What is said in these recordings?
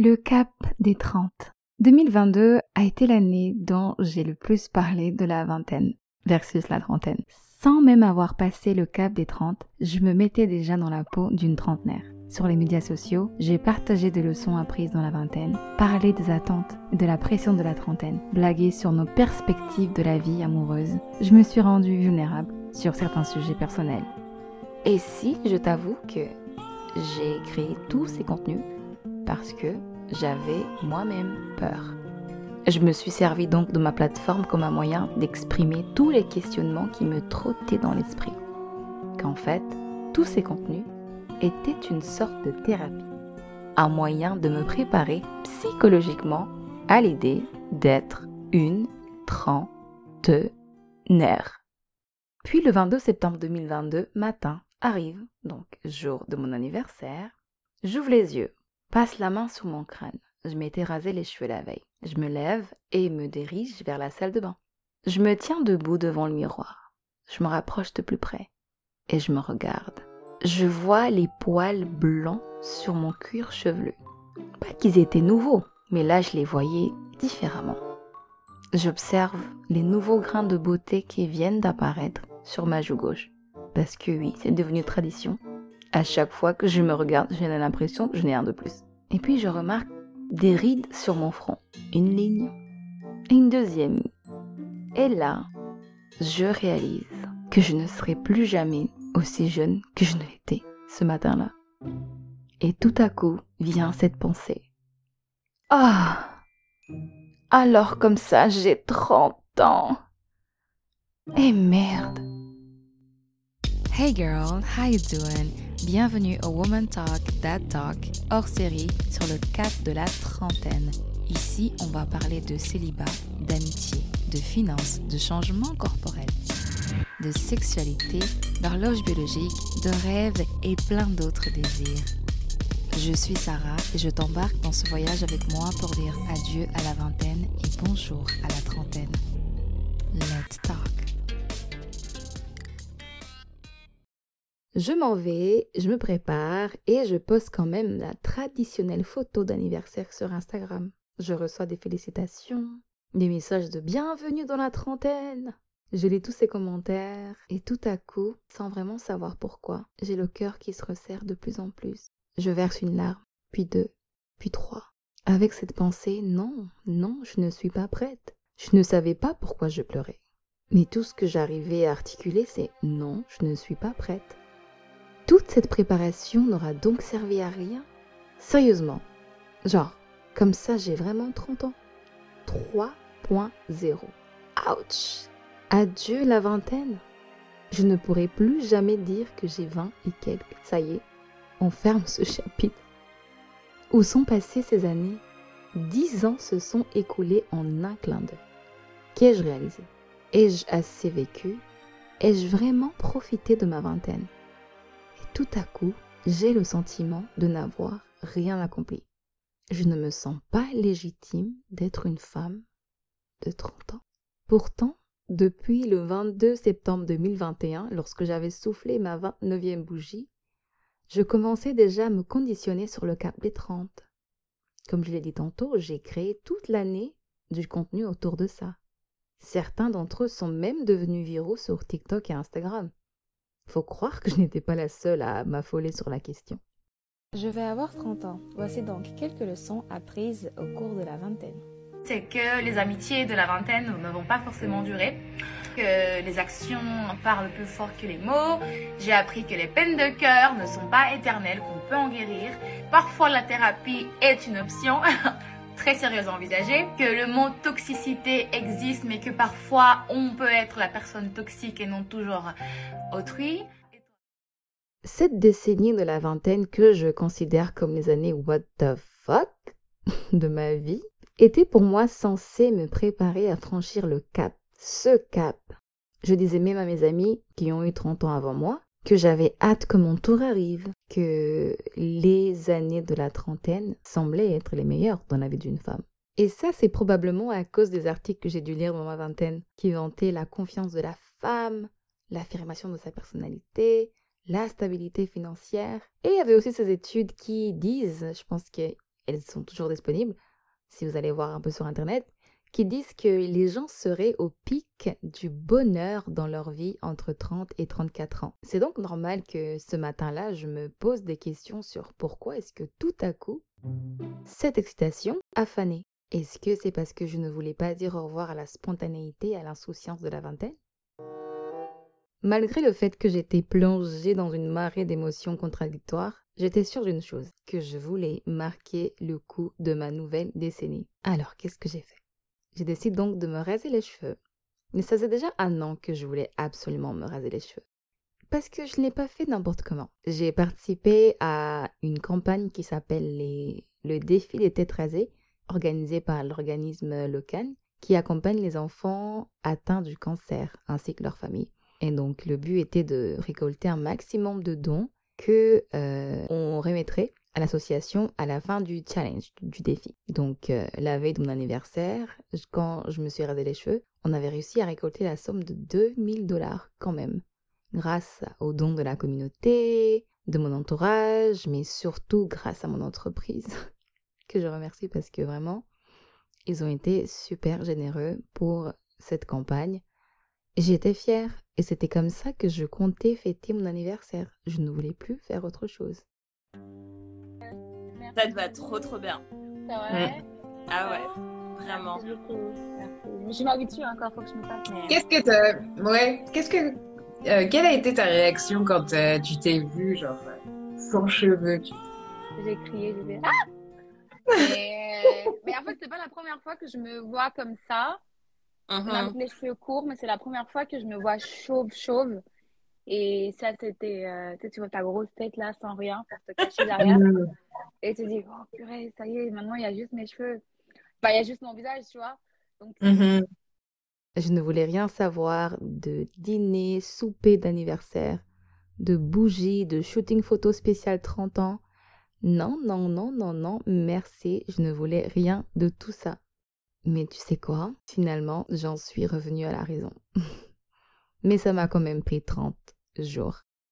Le cap des 30. 2022 a été l'année dont j'ai le plus parlé de la vingtaine versus la trentaine. Sans même avoir passé le cap des 30, je me mettais déjà dans la peau d'une trentenaire. Sur les médias sociaux, j'ai partagé des leçons apprises dans la vingtaine, parlé des attentes et de la pression de la trentaine, blagué sur nos perspectives de la vie amoureuse. Je me suis rendue vulnérable sur certains sujets personnels. Et si je t'avoue que j'ai créé tous ces contenus parce que j'avais moi-même peur. Je me suis servi donc de ma plateforme comme un moyen d'exprimer tous les questionnements qui me trottaient dans l'esprit. Qu'en fait, tous ces contenus était une sorte de thérapie, un moyen de me préparer psychologiquement à l'idée d'être une trentenaire. Puis le 22 septembre 2022, matin, arrive, donc jour de mon anniversaire, j'ouvre les yeux, passe la main sur mon crâne. Je m'étais rasé les cheveux la veille. Je me lève et me dirige vers la salle de bain. Je me tiens debout devant le miroir. Je me rapproche de plus près et je me regarde je vois les poils blancs sur mon cuir chevelu. Pas qu'ils étaient nouveaux, mais là je les voyais différemment. J'observe les nouveaux grains de beauté qui viennent d'apparaître sur ma joue gauche. Parce que oui, c'est devenu tradition. À chaque fois que je me regarde, j'ai l'impression que je n'ai un de plus. Et puis je remarque des rides sur mon front. Une ligne, une deuxième. Et là, je réalise que je ne serai plus jamais aussi jeune que je ne l'étais ce matin-là. Et tout à coup vient cette pensée. Ah Alors comme ça, j'ai 30 ans. Et merde. Hey girl, how you doing? Bienvenue au Woman Talk, Dad Talk, hors série sur le cap de la trentaine. Ici, on va parler de célibat, d'amitié, de finances, de changement corporel de sexualité, d'horloge biologique, de rêves et plein d'autres désirs. Je suis Sarah et je t'embarque dans ce voyage avec moi pour dire adieu à la vingtaine et bonjour à la trentaine. Let's talk. Je m'en vais, je me prépare et je poste quand même la traditionnelle photo d'anniversaire sur Instagram. Je reçois des félicitations, des messages de bienvenue dans la trentaine. Je lis tous ces commentaires et tout à coup, sans vraiment savoir pourquoi, j'ai le cœur qui se resserre de plus en plus. Je verse une larme, puis deux, puis trois. Avec cette pensée, non, non, je ne suis pas prête. Je ne savais pas pourquoi je pleurais. Mais tout ce que j'arrivais à articuler, c'est non, je ne suis pas prête. Toute cette préparation n'aura donc servi à rien? Sérieusement. Genre, comme ça, j'ai vraiment 30 ans. 3.0. Ouch Adieu la vingtaine. Je ne pourrai plus jamais dire que j'ai vingt et quelques. Ça y est, on ferme ce chapitre. Où sont passées ces années? Dix ans se sont écoulés en un clin d'œil. Qu'ai-je réalisé? Ai-je assez vécu? Ai-je vraiment profité de ma vingtaine? Tout à coup, j'ai le sentiment de n'avoir rien accompli. Je ne me sens pas légitime d'être une femme de 30 ans. Pourtant, depuis le 22 septembre 2021, lorsque j'avais soufflé ma 29e bougie, je commençais déjà à me conditionner sur le cap des 30. Comme je l'ai dit tantôt, j'ai créé toute l'année du contenu autour de ça. Certains d'entre eux sont même devenus viraux sur TikTok et Instagram. Faut croire que je n'étais pas la seule à m'affoler sur la question. Je vais avoir 30 ans. Voici donc quelques leçons apprises au cours de la vingtaine c'est que les amitiés de la vingtaine ne vont pas forcément durer, que les actions parlent plus fort que les mots. J'ai appris que les peines de cœur ne sont pas éternelles, qu'on peut en guérir. Parfois la thérapie est une option. très sérieuse à envisager, que le mot toxicité existe mais que parfois on peut être la personne toxique et non toujours autrui. Cette décennie de la vingtaine que je considère comme les années what the fuck de ma vie était pour moi censé me préparer à franchir le cap, ce cap. Je disais même à mes amis qui ont eu 30 ans avant moi que j'avais hâte que mon tour arrive, que les années de la trentaine semblaient être les meilleures dans la vie d'une femme. Et ça, c'est probablement à cause des articles que j'ai dû lire dans ma vingtaine, qui vantaient la confiance de la femme, l'affirmation de sa personnalité, la stabilité financière. Et il y avait aussi ces études qui disent, je pense que elles sont toujours disponibles, si vous allez voir un peu sur Internet, qui disent que les gens seraient au pic du bonheur dans leur vie entre 30 et 34 ans. C'est donc normal que ce matin-là, je me pose des questions sur pourquoi est-ce que tout à coup, cette excitation a fané. Est-ce que c'est parce que je ne voulais pas dire au revoir à la spontanéité à l'insouciance de la vingtaine? Malgré le fait que j'étais plongée dans une marée d'émotions contradictoires, j'étais sûre d'une chose, que je voulais marquer le coup de ma nouvelle décennie. Alors, qu'est-ce que j'ai fait? Je décide donc de me raser les cheveux. Mais ça faisait déjà un an que je voulais absolument me raser les cheveux. Parce que je ne l'ai pas fait n'importe comment. J'ai participé à une campagne qui s'appelle le défi des têtes rasées, organisé par l'organisme local, qui accompagne les enfants atteints du cancer ainsi que leurs familles. Et donc le but était de récolter un maximum de dons que euh, on remettrait à l'association à la fin du challenge, du défi. Donc euh, la veille de mon anniversaire, quand je me suis rasé les cheveux, on avait réussi à récolter la somme de 2000 dollars quand même, grâce aux dons de la communauté, de mon entourage, mais surtout grâce à mon entreprise, que je remercie parce que vraiment, ils ont été super généreux pour cette campagne. J'étais fière et c'était comme ça que je comptais fêter mon anniversaire. Je ne voulais plus faire autre chose. Ça te va trop trop bien. C'est vrai Ah ouais, vraiment. Merci beaucoup. Merci. Je m'habitue encore, faut que je me fasse. mais- Qu'est-ce que t'as. Ouais, qu'est-ce que. euh, quelle a été ta réaction quand euh, tu t'es vue, genre, euh, sans cheveux tu- J'ai crié, j'ai fait Ah mais, mais en fait, c'est pas la première fois que je me vois comme ça, Mhm. avec les cheveux courts, mais c'est la première fois que je me vois chauve, chauve. Et ça, c'était. euh, tu vois ta grosse tête là, sans rien, pour te cacher derrière. Et tu te dis, oh purée, ça y est, maintenant il y a juste mes cheveux. Enfin, il y a juste mon visage, tu vois. Donc, Mhm. Je ne voulais rien savoir de dîner, souper d'anniversaire, de bougies, de shooting photo spécial 30 ans. Non, non, non, non, non, merci, je ne voulais rien de tout ça. Mais tu sais quoi? Finalement, j'en suis revenue à la raison. Mais ça m'a quand même pris 30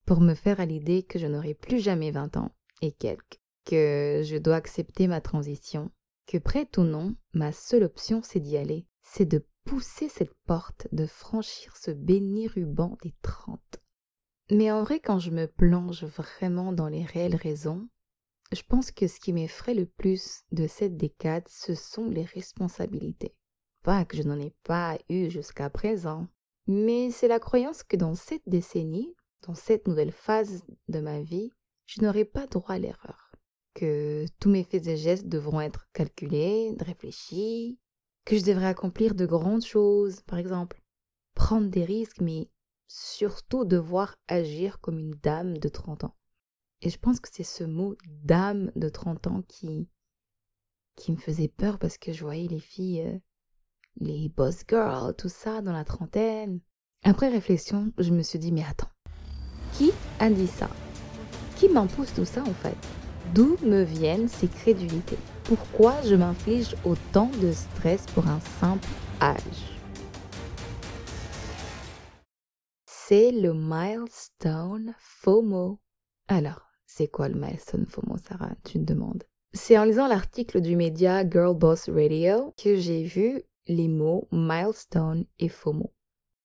pour me faire à l'idée que je n'aurai plus jamais 20 ans et quelques, que je dois accepter ma transition, que prête ou non, ma seule option c'est d'y aller, c'est de pousser cette porte, de franchir ce béni ruban des 30. Mais en vrai, quand je me plonge vraiment dans les réelles raisons, je pense que ce qui m'effraie le plus de cette décade, ce sont les responsabilités. Pas que je n'en ai pas eu jusqu'à présent, mais c'est la croyance que dans cette décennie, dans cette nouvelle phase de ma vie, je n'aurai pas droit à l'erreur. Que tous mes faits et gestes devront être calculés, réfléchis, que je devrais accomplir de grandes choses, par exemple, prendre des risques, mais surtout devoir agir comme une dame de 30 ans. Et je pense que c'est ce mot dame de 30 ans qui, qui me faisait peur parce que je voyais les filles, euh, les boss girls, tout ça dans la trentaine. Après réflexion, je me suis dit, mais attends, qui a dit ça? Qui m'impose tout ça en fait? D'où me viennent ces crédulités? Pourquoi je m'inflige autant de stress pour un simple âge? C'est le milestone FOMO. Alors, c'est quoi le milestone FOMO, Sarah? Tu te demandes. C'est en lisant l'article du média Girl Boss Radio que j'ai vu les mots milestone et FOMO.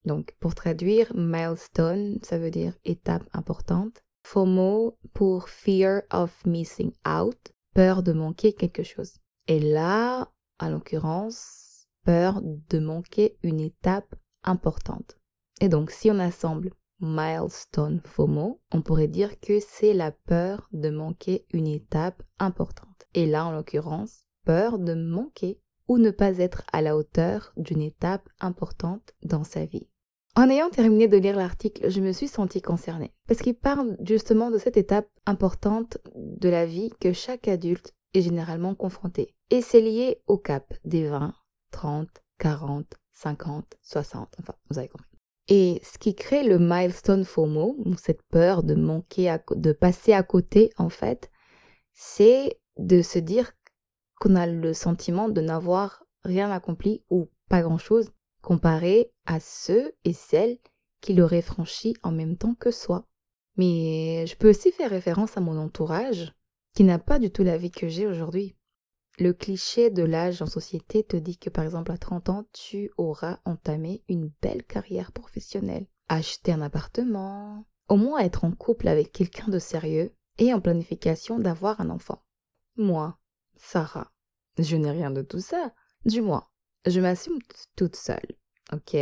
Donc, pour traduire, milestone, ça veut dire étape importante. FOMO pour fear of missing out, peur de manquer quelque chose. Et là, en l'occurrence, peur de manquer une étape importante. Et donc, si on assemble milestone FOMO, on pourrait dire que c'est la peur de manquer une étape importante. Et là, en l'occurrence, peur de manquer ou ne pas être à la hauteur d'une étape importante dans sa vie. En ayant terminé de lire l'article, je me suis sentie concernée, parce qu'il parle justement de cette étape importante de la vie que chaque adulte est généralement confronté. Et c'est lié au cap des 20, 30, 40, 50, 60, enfin, vous avez compris. Et ce qui crée le milestone FOMO, cette peur de manquer, de passer à côté, en fait, c'est de se dire qu'on a le sentiment de n'avoir rien accompli ou pas grand-chose comparé à ceux et celles qui l'auraient franchi en même temps que soi. Mais je peux aussi faire référence à mon entourage qui n'a pas du tout la vie que j'ai aujourd'hui. le cliché de l'âge en société te dit que par exemple à 30 ans, tu auras entamé une belle carrière professionnelle, acheter un appartement, au moins être en couple avec quelqu'un de sérieux et en planification d'avoir un enfant. Moi, Sarah, je n'ai rien de tout ça. Du moins, je m'assume toute seule, ok?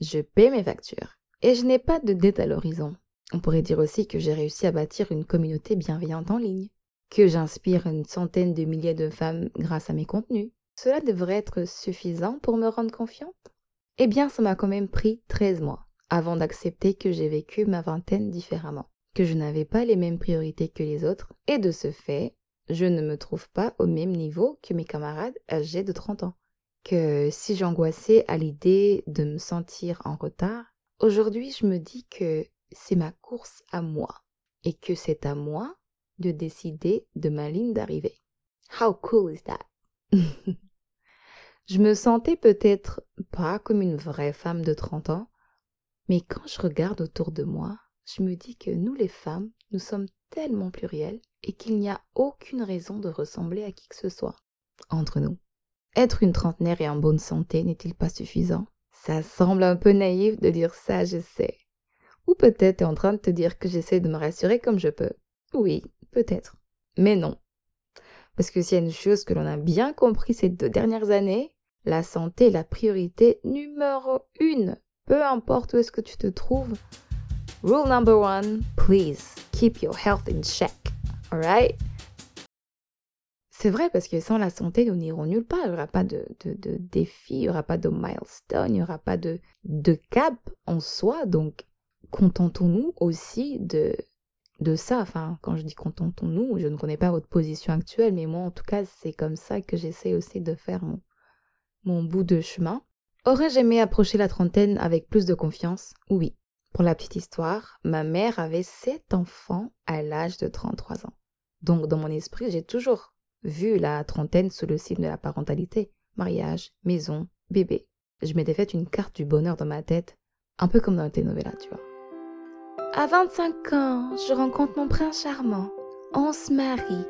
Je paie mes factures et je n'ai pas de dette à l'horizon. On pourrait dire aussi que j'ai réussi à bâtir une communauté bienveillante en ligne que j'inspire une centaine de milliers de femmes grâce à mes contenus. Cela devrait être suffisant pour me rendre confiante? Eh bien, ça m'a quand même pris 13 mois avant d'accepter que j'ai vécu ma vingtaine différemment, que je n'avais pas les mêmes priorités que les autres, et de ce fait, je ne me trouve pas au même niveau que mes camarades âgés de 30 ans. Que si j'angoissais à l'idée de me sentir en retard, aujourd'hui je me dis que c'est ma course à moi, et que c'est à moi de décider de ma ligne d'arrivée. How cool is that? je me sentais peut-être pas comme une vraie femme de 30 ans, mais quand je regarde autour de moi, je me dis que nous les femmes, nous sommes tellement plurielles et qu'il n'y a aucune raison de ressembler à qui que ce soit entre nous. Être une trentenaire et en bonne santé n'est-il pas suffisant? Ça semble un peu naïf de dire ça, je sais. Ou peut-être en train de te dire que j'essaie de me rassurer comme je peux. Oui, peut-être. Mais non. Parce que s'il y a une chose que l'on a bien compris ces deux dernières années, la santé est la priorité numéro une. Peu importe où est-ce que tu te trouves. Rule number one, please keep your health in check. Alright? C'est vrai parce que sans la santé, nous n'irons nulle part. Il n'y aura pas de, de, défi, il n'y aura pas de milestone, il n'y aura pas de, de cap en soi. Donc, contentons-nous aussi de, de ça. Enfin, quand je dis contentons-nous, je ne connais pas votre position actuelle, mais moi, en tout cas, c'est comme ça que j'essaie aussi de faire mon, mon bout de chemin. Aurais-je aimé approcher la trentaine avec plus de confiance? Oui. Pour la petite histoire, ma mère avait sept enfants à l'âge de 33 ans. Donc, dans mon esprit, j'ai toujours vu la trentaine sous le signe de la parentalité. Mariage, maison, bébé. Je m'étais fait une carte du bonheur dans ma tête, un peu comme dans la télénovela, tu vois. À 25 ans, je rencontre mon prince charmant. On se marie.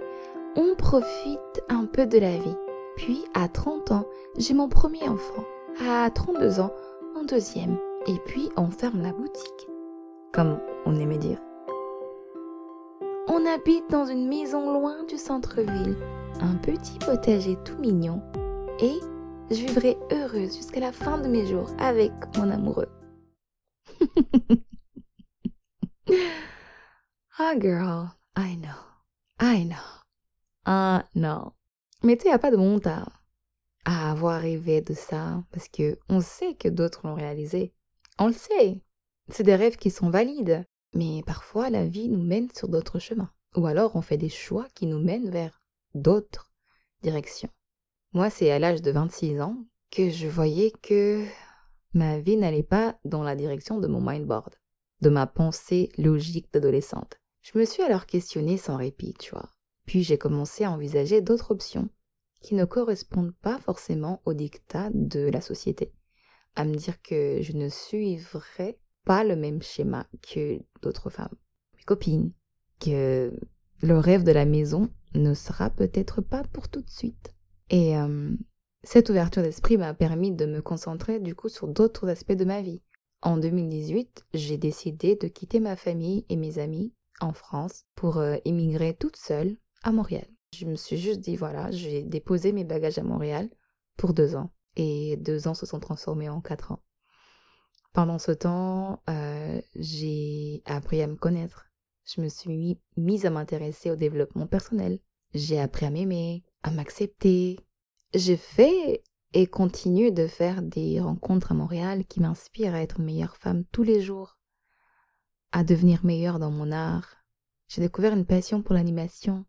On profite un peu de la vie. Puis, à 30 ans, j'ai mon premier enfant. À 32 ans, mon deuxième. Et puis, on ferme la boutique. Comme on aimait dire. On habite dans une maison loin du centre-ville. Un petit potager tout mignon. Et je vivrai heureuse jusqu'à la fin de mes jours avec mon amoureux. Ah, girl, I know. I know. Ah, non. Mais tu a pas de honte à, avoir rêvé de ça, parce que on sait que d'autres l'ont réalisé. On le sait. C'est des rêves qui sont valides. Mais parfois, la vie nous mène sur d'autres chemins. Ou alors, on fait des choix qui nous mènent vers d'autres directions. Moi, c'est à l'âge de 26 ans que je voyais que ma vie n'allait pas dans la direction de mon mindboard de ma pensée logique d'adolescente. Je me suis alors questionnée sans répit, tu vois. Puis j'ai commencé à envisager d'autres options qui ne correspondent pas forcément au dictat de la société. À me dire que je ne suivrai pas le même schéma que d'autres femmes, mes copines, que le rêve de la maison ne sera peut-être pas pour tout de suite. Et euh, cette ouverture d'esprit m'a permis de me concentrer du coup sur d'autres aspects de ma vie. En 2018, j'ai décidé de quitter ma famille et mes amis en France pour euh, émigrer toute seule à Montréal. Je me suis juste dit, voilà, j'ai déposé mes bagages à Montréal pour deux ans. Et deux ans se sont transformés en quatre ans. Pendant ce temps, euh, j'ai appris à me connaître. Je me suis mise à m'intéresser au développement personnel. J'ai appris à m'aimer, à m'accepter. J'ai fait et continue de faire des rencontres à Montréal qui m'inspirent à être meilleure femme tous les jours, à devenir meilleure dans mon art. J'ai découvert une passion pour l'animation.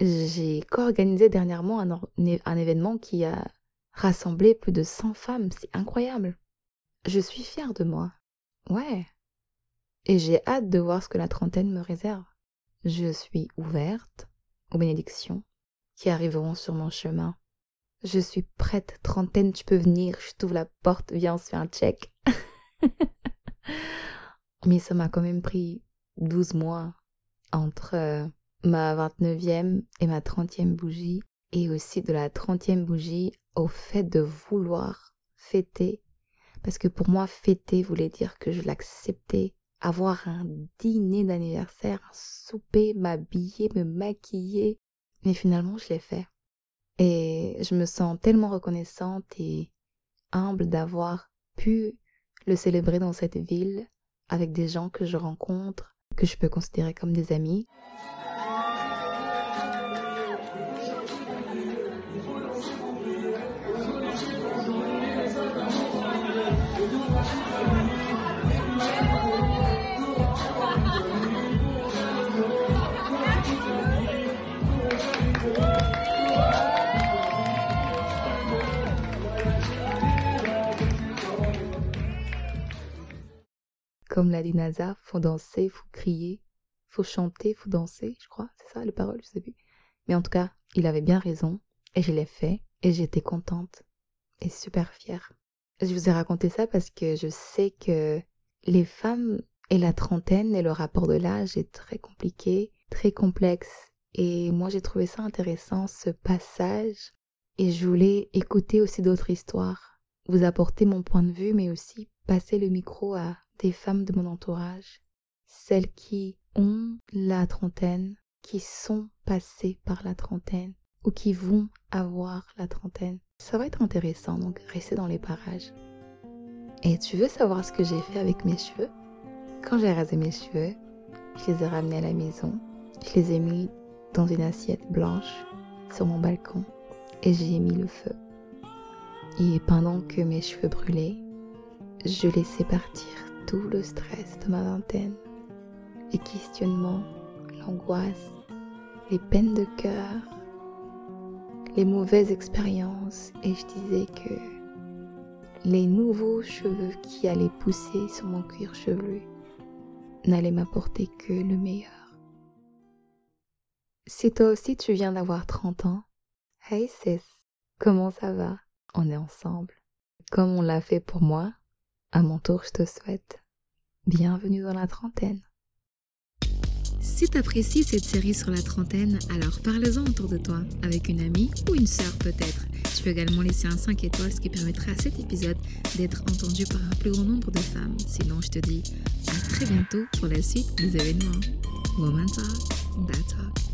J'ai co-organisé dernièrement un, un, événement qui a rassemblé plus de 100 femmes. C'est incroyable. Je suis fière de moi. Ouais. Et j'ai hâte de voir ce que la trentaine me réserve. Je suis ouverte aux bénédictions qui arriveront sur mon chemin. Je suis prête, trentaine, tu peux venir, je t'ouvre la porte, viens, on se fait un check. Mais ça m'a quand même pris 12 mois entre euh, ma 29e et ma 30e bougie. et aussi de la 30e bougie au fait de vouloir fêter. Parce que pour moi, fêter voulait dire que je l'acceptais. Avoir un dîner d'anniversaire, un souper, m'habiller, me maquiller. Mais finalement, je l'ai fait. Et je me sens tellement reconnaissante et humble d'avoir pu le célébrer dans cette ville avec des gens que je rencontre, que je peux considérer comme des amis. Comme l'a dit Naza, faut danser, faut crier, faut chanter, faut danser, je crois, c'est ça les paroles, je sais plus. Mais en tout cas, il avait bien raison, et je l'ai fait, et j'étais contente, et super fière. Je vous ai raconté ça parce que je sais que les femmes et la trentaine et le rapport de l'âge est très compliqué, très complexe. Et moi, j'ai trouvé ça intéressant, ce passage. Et je voulais écouter aussi d'autres histoires, vous apporter mon point de vue, mais aussi passer le micro à des femmes de mon entourage, celles qui ont la trentaine, qui sont passées par la trentaine ou qui vont avoir la trentaine. Ça va être intéressant, donc restez dans les parages. Et tu veux savoir ce que j'ai fait avec mes cheveux? Quand j'ai rasé mes cheveux, je les ai ramenés à la maison, je les ai mis dans une assiette blanche sur mon balcon et j'y ai mis le feu. Et pendant que mes cheveux brûlaient, je laissais partir tout le stress de ma vingtaine, les questionnements, l'angoisse, les peines de cœur, les mauvaises expériences et je disais que les nouveaux cheveux qui allaient pousser sur mon cuir chevelu n'allaient m'apporter que le meilleur. Si toi aussi tu viens d'avoir 30 ans, hey sis, comment ça va? On est ensemble. Comme on l'a fait pour moi, à mon tour, je te souhaite bienvenue dans la trentaine. Si t'apprécies cette série sur la trentaine, alors parle-en autour de toi, avec une amie ou une sœur peut-être. Tu peux également laisser un 5 étoiles, qui permettra à cet épisode d'être entendu par un plus grand nombre de femmes. Sinon, je te dis à très bientôt pour la suite des événements. Woman Talk, That Talk.